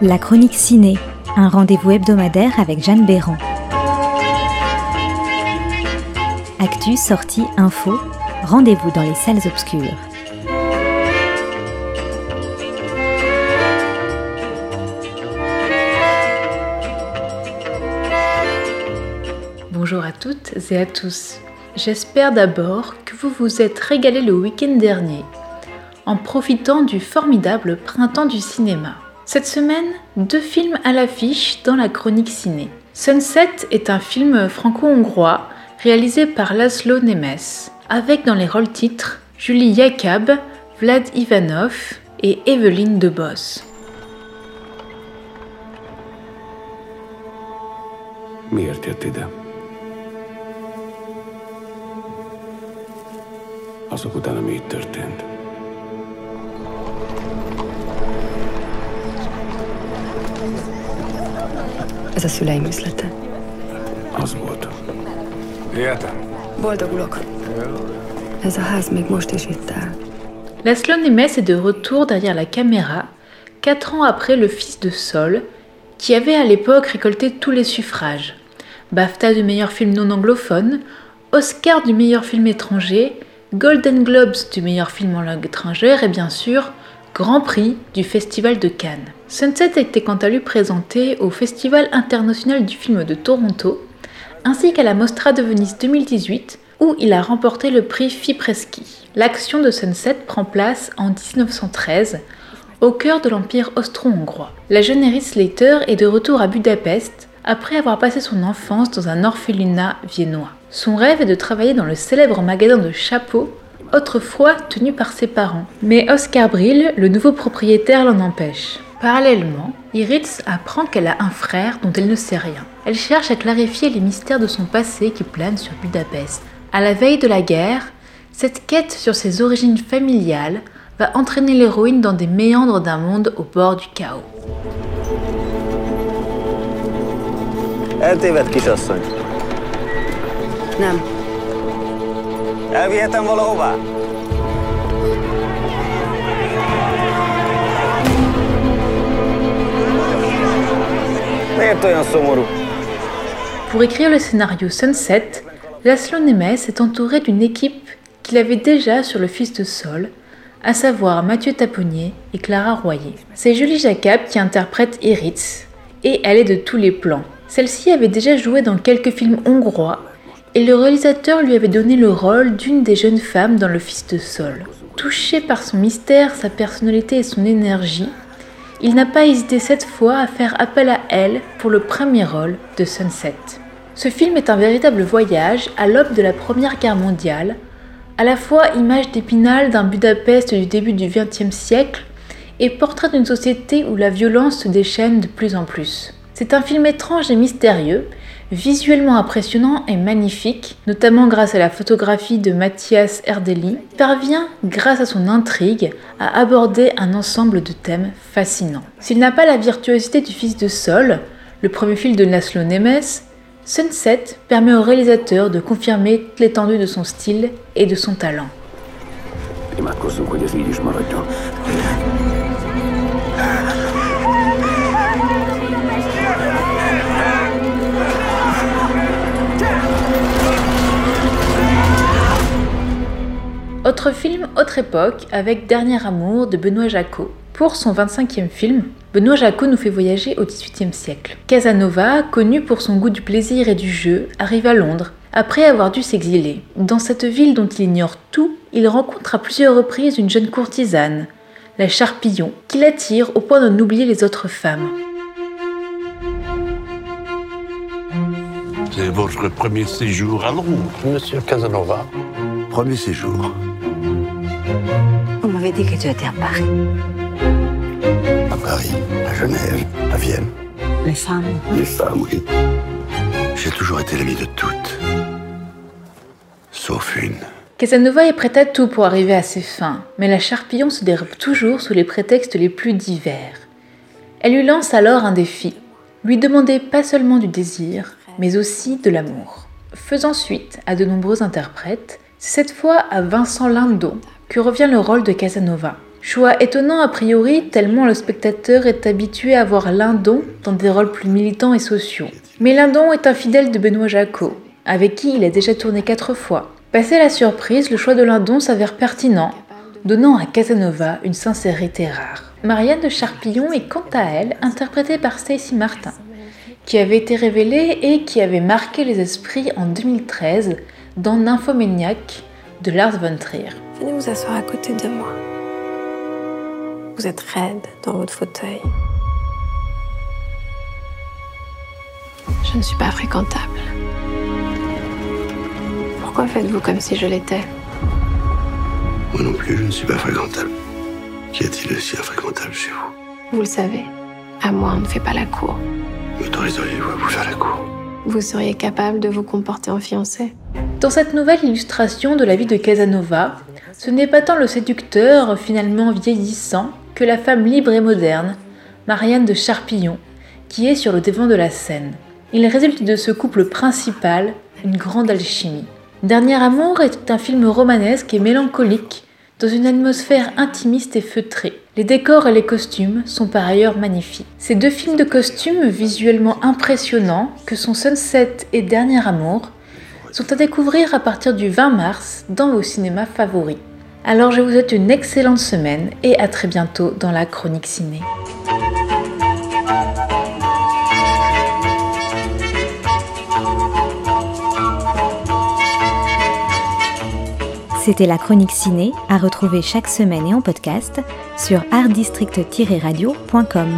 La chronique ciné, un rendez-vous hebdomadaire avec Jeanne Béran. Actu, sortie, info, rendez-vous dans les salles obscures. Bonjour à toutes et à tous. J'espère d'abord que vous vous êtes régalé le week-end dernier en profitant du formidable printemps du cinéma. Cette semaine, deux films à l'affiche dans la chronique ciné. Sunset est un film franco-hongrois réalisé par Laszlo Nemes, avec dans les rôles titres Julie Jakab, Vlad Ivanov et Evelyne Debos. Ez a szüleim üzlete. Az volt. Értem. Boldogulok. Ez a ház még most is itt áll. Laszlo Nemes est de retour derrière la caméra, quatre ans après Le Fils de Sol, qui avait à l'époque récolté tous les suffrages. BAFTA du meilleur film non anglophone, Oscar du meilleur film étranger, Golden Globes du meilleur film en langue étrangère et bien sûr Grand Prix du Festival de Cannes. Sunset a été quant à lui présenté au Festival international du film de Toronto, ainsi qu'à la Mostra de Venise 2018, où il a remporté le prix Fipreschi. L'action de Sunset prend place en 1913, au cœur de l'Empire austro-hongrois. La jeune Eris Slater est de retour à Budapest après avoir passé son enfance dans un orphelinat viennois. Son rêve est de travailler dans le célèbre magasin de chapeaux, autrefois tenu par ses parents. Mais Oscar Brill, le nouveau propriétaire, l'en empêche. Parallèlement, Iris apprend qu'elle a un frère dont elle ne sait rien. Elle cherche à clarifier les mystères de son passé qui planent sur Budapest. À la veille de la guerre, cette quête sur ses origines familiales va entraîner l'héroïne dans des méandres d'un monde au bord du chaos. Pour écrire le scénario Sunset, Laszlo Nemes est entouré d'une équipe qu'il avait déjà sur Le Fils de Sol, à savoir Mathieu Taponnier et Clara Royer. C'est Julie Jacob qui interprète Iritz, et elle est de tous les plans. Celle-ci avait déjà joué dans quelques films hongrois, et le réalisateur lui avait donné le rôle d'une des jeunes femmes dans Le Fils de Sol. Touché par son mystère, sa personnalité et son énergie, il n'a pas hésité cette fois à faire appel à elle pour le premier rôle de Sunset. Ce film est un véritable voyage à l'aube de la Première Guerre mondiale, à la fois image d'épinal d'un Budapest du début du XXe siècle et portrait d'une société où la violence se déchaîne de plus en plus. C'est un film étrange et mystérieux, visuellement impressionnant et magnifique, notamment grâce à la photographie de Mathias Erdely, parvient, grâce à son intrigue, à aborder un ensemble de thèmes fascinants. S'il n'a pas la virtuosité du Fils de Sol, le premier film de Laszlo Nemes, Sunset permet au réalisateur de confirmer l'étendue de son style et de son talent. Époque, avec Dernier Amour de Benoît Jacot. Pour son 25e film, Benoît Jacot nous fait voyager au XVIIIe siècle. Casanova, connu pour son goût du plaisir et du jeu, arrive à Londres après avoir dû s'exiler. Dans cette ville dont il ignore tout, il rencontre à plusieurs reprises une jeune courtisane, la Charpillon, qui l'attire au point de n'oublier les autres femmes. C'est votre premier séjour à Londres, monsieur Casanova. Premier séjour. M'avait dit que tu étais à Paris. À Paris, à Genève, à Vienne. Les femmes. Les femmes, oui. J'ai toujours été l'ami de toutes. Sauf une. Casanova est prêt à tout pour arriver à ses fins, mais la Charpillon se dérobe toujours sous les prétextes les plus divers. Elle lui lance alors un défi, lui demander pas seulement du désir, mais aussi de l'amour. Faisant suite à de nombreux interprètes, c'est cette fois à Vincent Lindon que revient le rôle de Casanova. Choix étonnant a priori, tellement le spectateur est habitué à voir Lindon dans des rôles plus militants et sociaux. Mais Lindon est un fidèle de Benoît Jacot, avec qui il a déjà tourné quatre fois. Passé la surprise, le choix de Lindon s'avère pertinent, donnant à Casanova une sincérité rare. Marianne de Charpillon est quant à elle interprétée par Stacy Martin, qui avait été révélée et qui avait marqué les esprits en 2013 dans Nymphomaniac de Lars von Trier. Venez vous asseoir à côté de moi. Vous êtes raide dans votre fauteuil. Je ne suis pas fréquentable. Pourquoi faites-vous comme si je l'étais? Moi non plus, je ne suis pas fréquentable. Qu'y a-t-il de si infréquentable chez vous? Vous le savez, à moi on ne fait pas la cour. M'autoriseriez-vous à vous faire la cour? Vous seriez capable de vous comporter en fiancé? Dans cette nouvelle illustration de la vie de Casanova, ce n'est pas tant le séducteur finalement vieillissant que la femme libre et moderne, Marianne de Charpillon, qui est sur le devant de la scène. Il résulte de ce couple principal une grande alchimie. Dernier Amour est un film romanesque et mélancolique dans une atmosphère intimiste et feutrée. Les décors et les costumes sont par ailleurs magnifiques. Ces deux films de costumes visuellement impressionnants que sont Sunset et Dernier Amour sont à découvrir à partir du 20 mars dans vos cinémas favoris. Alors je vous souhaite une excellente semaine et à très bientôt dans la chronique ciné. C'était la chronique ciné à retrouver chaque semaine et en podcast sur artdistrict-radio.com.